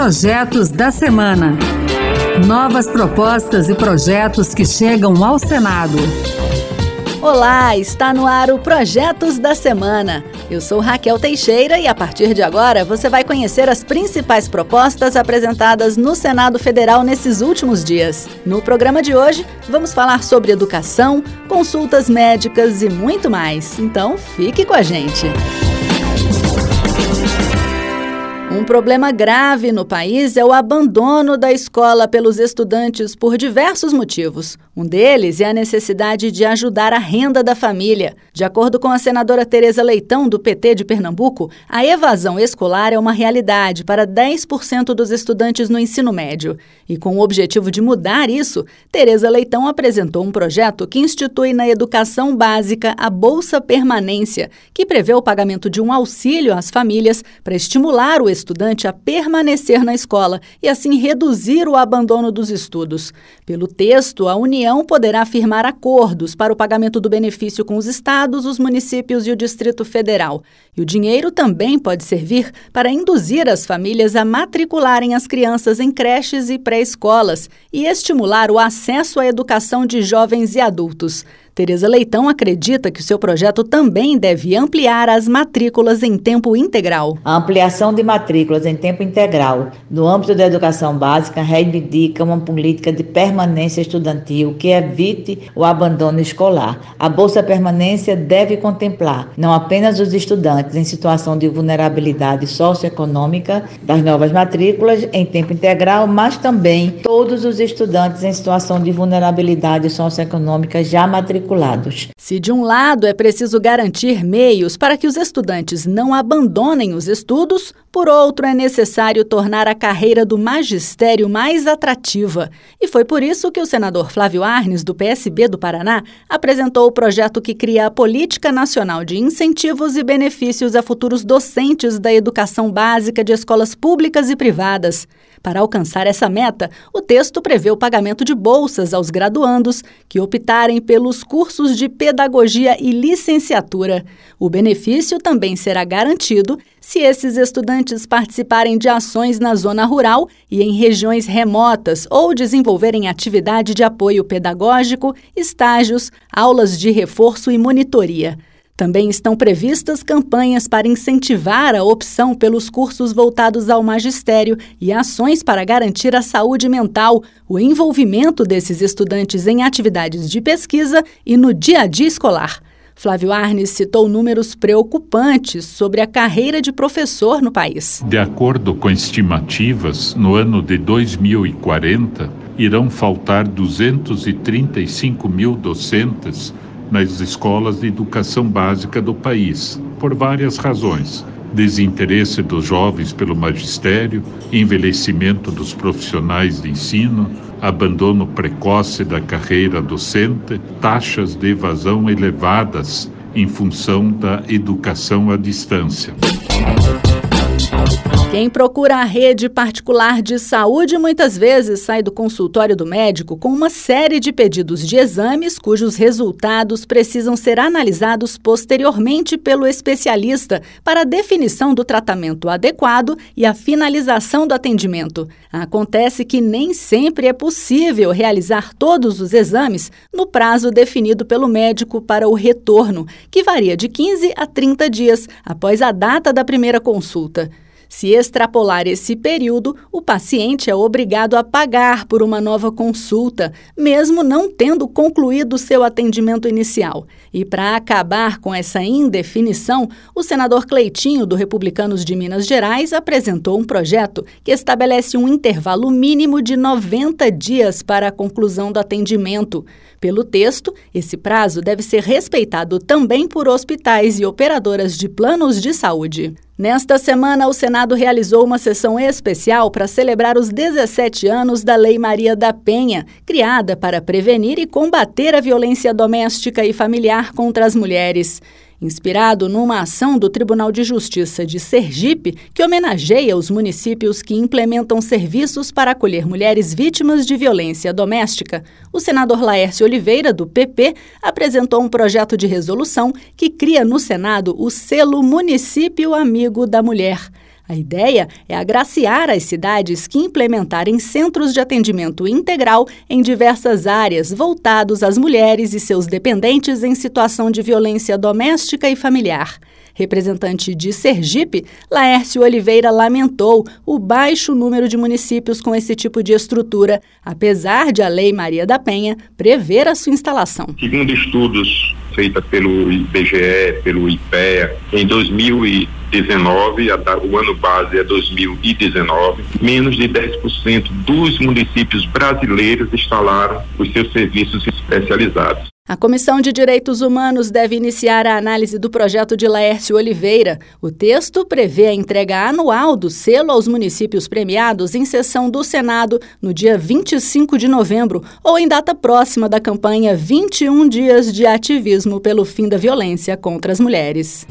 Projetos da Semana. Novas propostas e projetos que chegam ao Senado. Olá, está no ar o Projetos da Semana. Eu sou Raquel Teixeira e a partir de agora você vai conhecer as principais propostas apresentadas no Senado Federal nesses últimos dias. No programa de hoje, vamos falar sobre educação, consultas médicas e muito mais. Então, fique com a gente. Um problema grave no país é o abandono da escola pelos estudantes por diversos motivos. Um deles é a necessidade de ajudar a renda da família. De acordo com a senadora Tereza Leitão, do PT de Pernambuco, a evasão escolar é uma realidade para 10% dos estudantes no ensino médio. E com o objetivo de mudar isso, Tereza Leitão apresentou um projeto que institui na educação básica a Bolsa Permanência, que prevê o pagamento de um auxílio às famílias para estimular o estudante a permanecer na escola e assim reduzir o abandono dos estudos. Pelo texto, a União poderá firmar acordos para o pagamento do benefício com os estados, os municípios e o Distrito Federal. E o dinheiro também pode servir para induzir as famílias a matricularem as crianças em creches e pré-escolas e estimular o acesso à educação de jovens e adultos. Tereza Leitão acredita que o seu projeto também deve ampliar as matrículas em tempo integral. A ampliação de matrículas em tempo integral no âmbito da educação básica reivindica uma política de permanência estudantil que evite o abandono escolar. A Bolsa Permanência deve contemplar não apenas os estudantes em situação de vulnerabilidade socioeconômica das novas matrículas em tempo integral, mas também todos os estudantes em situação de vulnerabilidade socioeconômica já matriculados matriculados. Se de um lado é preciso garantir meios para que os estudantes não abandonem os estudos, por outro é necessário tornar a carreira do magistério mais atrativa. E foi por isso que o senador Flávio Arnes, do PSB do Paraná, apresentou o projeto que cria a Política Nacional de Incentivos e Benefícios a futuros docentes da educação básica de escolas públicas e privadas. Para alcançar essa meta, o texto prevê o pagamento de bolsas aos graduandos que optarem pelos cursos de pedagogia e licenciatura. O benefício também será garantido se esses estudantes participarem de ações na zona rural e em regiões remotas ou desenvolverem atividade de apoio pedagógico, estágios, aulas de reforço e monitoria. Também estão previstas campanhas para incentivar a opção pelos cursos voltados ao magistério e ações para garantir a saúde mental, o envolvimento desses estudantes em atividades de pesquisa e no dia a dia escolar. Flávio Arnes citou números preocupantes sobre a carreira de professor no país. De acordo com estimativas, no ano de 2040, irão faltar 235 mil docentes nas escolas de educação básica do país, por várias razões. Desinteresse dos jovens pelo magistério, envelhecimento dos profissionais de ensino, abandono precoce da carreira docente, taxas de evasão elevadas em função da educação à distância. Quem procura a rede particular de saúde muitas vezes sai do consultório do médico com uma série de pedidos de exames cujos resultados precisam ser analisados posteriormente pelo especialista para a definição do tratamento adequado e a finalização do atendimento. Acontece que nem sempre é possível realizar todos os exames no prazo definido pelo médico para o retorno, que varia de 15 a 30 dias após a data da primeira consulta. Se extrapolar esse período, o paciente é obrigado a pagar por uma nova consulta, mesmo não tendo concluído seu atendimento inicial. E para acabar com essa indefinição, o senador Cleitinho, do Republicanos de Minas Gerais, apresentou um projeto que estabelece um intervalo mínimo de 90 dias para a conclusão do atendimento. Pelo texto, esse prazo deve ser respeitado também por hospitais e operadoras de planos de saúde. Nesta semana, o Senado realizou uma sessão especial para celebrar os 17 anos da Lei Maria da Penha, criada para prevenir e combater a violência doméstica e familiar contra as mulheres inspirado numa ação do Tribunal de Justiça de Sergipe, que homenageia os municípios que implementam serviços para acolher mulheres vítimas de violência doméstica. O senador Laércio Oliveira, do PP, apresentou um projeto de resolução que cria no Senado o selo Município Amigo da Mulher. A ideia é agraciar as cidades que implementarem centros de atendimento integral em diversas áreas voltados às mulheres e seus dependentes em situação de violência doméstica e familiar. Representante de Sergipe, Laércio Oliveira lamentou o baixo número de municípios com esse tipo de estrutura, apesar de a Lei Maria da Penha prever a sua instalação. Segundo estudos feitos pelo IBGE, pelo IPEA, em 2000 2019, o ano base é 2019, menos de 10% dos municípios brasileiros instalaram os seus serviços especializados. A Comissão de Direitos Humanos deve iniciar a análise do projeto de Laércio Oliveira. O texto prevê a entrega anual do selo aos municípios premiados em sessão do Senado no dia 25 de novembro ou em data próxima da campanha 21 Dias de Ativismo pelo Fim da Violência contra as Mulheres.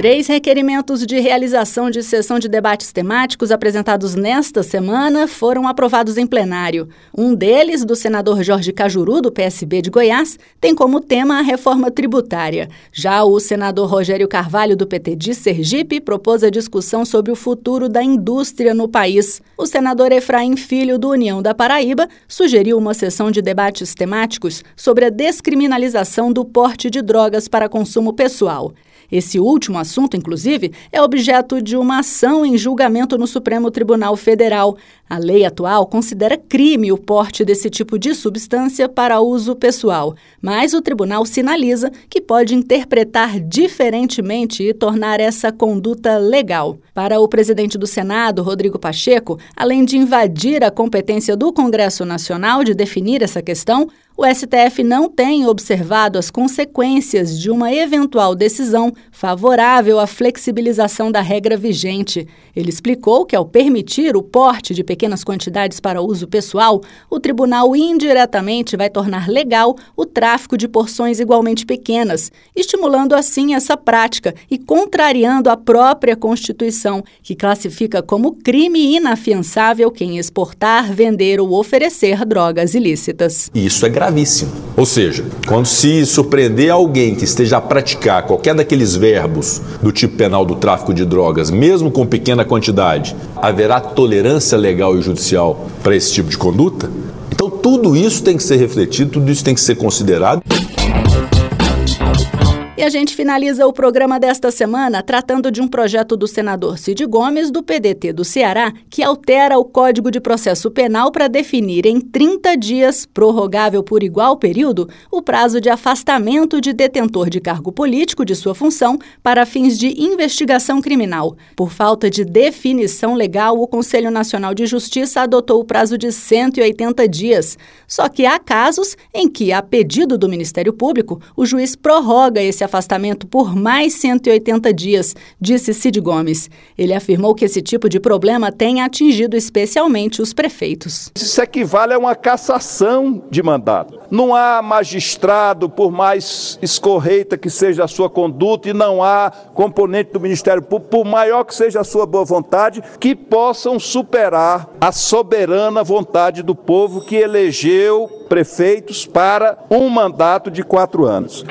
Três requerimentos de realização de sessão de debates temáticos apresentados nesta semana foram aprovados em plenário. Um deles, do senador Jorge Cajuru, do PSB de Goiás, tem como tema a reforma tributária. Já o senador Rogério Carvalho, do PT de Sergipe, propôs a discussão sobre o futuro da indústria no país. O senador Efraim Filho, do União da Paraíba, sugeriu uma sessão de debates temáticos sobre a descriminalização do porte de drogas para consumo pessoal. Esse último assunto, inclusive, é objeto de uma ação em julgamento no Supremo Tribunal Federal. A lei atual considera crime o porte desse tipo de substância para uso pessoal, mas o tribunal sinaliza que pode interpretar diferentemente e tornar essa conduta legal. Para o presidente do Senado, Rodrigo Pacheco, além de invadir a competência do Congresso Nacional de definir essa questão, o STF não tem observado as consequências de uma eventual decisão favorável à flexibilização da regra vigente. Ele explicou que, ao permitir o porte de pequenas quantidades para uso pessoal, o tribunal indiretamente vai tornar legal o tráfico de porções igualmente pequenas, estimulando assim essa prática e contrariando a própria Constituição, que classifica como crime inafiançável quem exportar, vender ou oferecer drogas ilícitas. Isso é gravíssimo. Ou seja, quando se surpreender alguém que esteja a praticar qualquer daqueles verbos do tipo penal do tráfico de drogas, mesmo com pequena quantidade, haverá tolerância legal e judicial para esse tipo de conduta? Então, tudo isso tem que ser refletido, tudo isso tem que ser considerado. E a gente finaliza o programa desta semana tratando de um projeto do senador Cid Gomes, do PDT do Ceará, que altera o Código de Processo Penal para definir em 30 dias, prorrogável por igual período, o prazo de afastamento de detentor de cargo político de sua função para fins de investigação criminal. Por falta de definição legal, o Conselho Nacional de Justiça adotou o prazo de 180 dias. Só que há casos em que, a pedido do Ministério Público, o juiz prorroga esse afastamento por mais 180 dias, disse Cid Gomes. Ele afirmou que esse tipo de problema tem atingido especialmente os prefeitos. Isso equivale a uma cassação de mandato. Não há magistrado, por mais escorreita que seja a sua conduta, e não há componente do Ministério Público, por maior que seja a sua boa vontade, que possam superar a soberana vontade do povo que elegeu prefeitos para um mandato de quatro anos.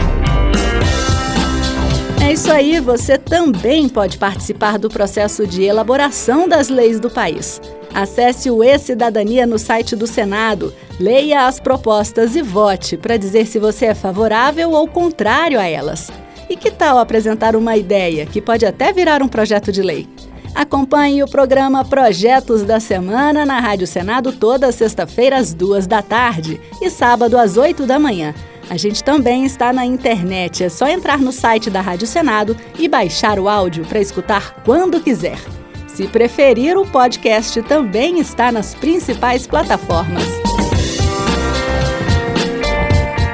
É isso aí, você também pode participar do processo de elaboração das leis do país. Acesse o E-Cidadania no site do Senado, leia as propostas e vote para dizer se você é favorável ou contrário a elas. E que tal apresentar uma ideia que pode até virar um projeto de lei? Acompanhe o programa Projetos da Semana na Rádio Senado toda sexta-feira às duas da tarde e sábado às oito da manhã. A gente também está na internet, é só entrar no site da Rádio Senado e baixar o áudio para escutar quando quiser. Se preferir, o podcast também está nas principais plataformas.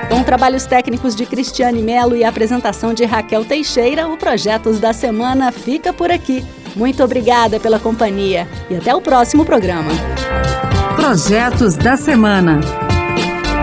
Com trabalhos técnicos de Cristiane Melo e apresentação de Raquel Teixeira, o Projetos da Semana fica por aqui. Muito obrigada pela companhia e até o próximo programa. Projetos da Semana.